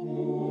Ooh.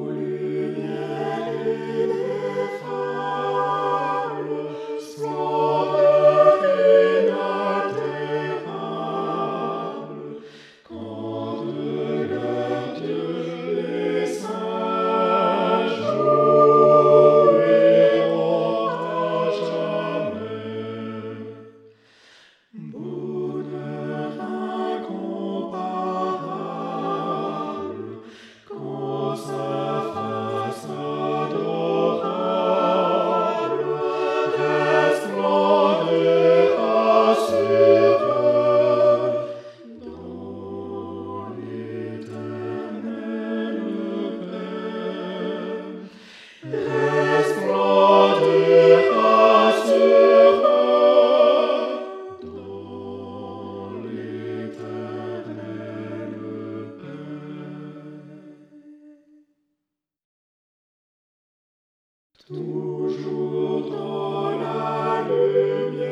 toujours dans la lumière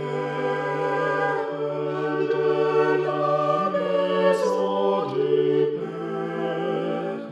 de la maison du Père.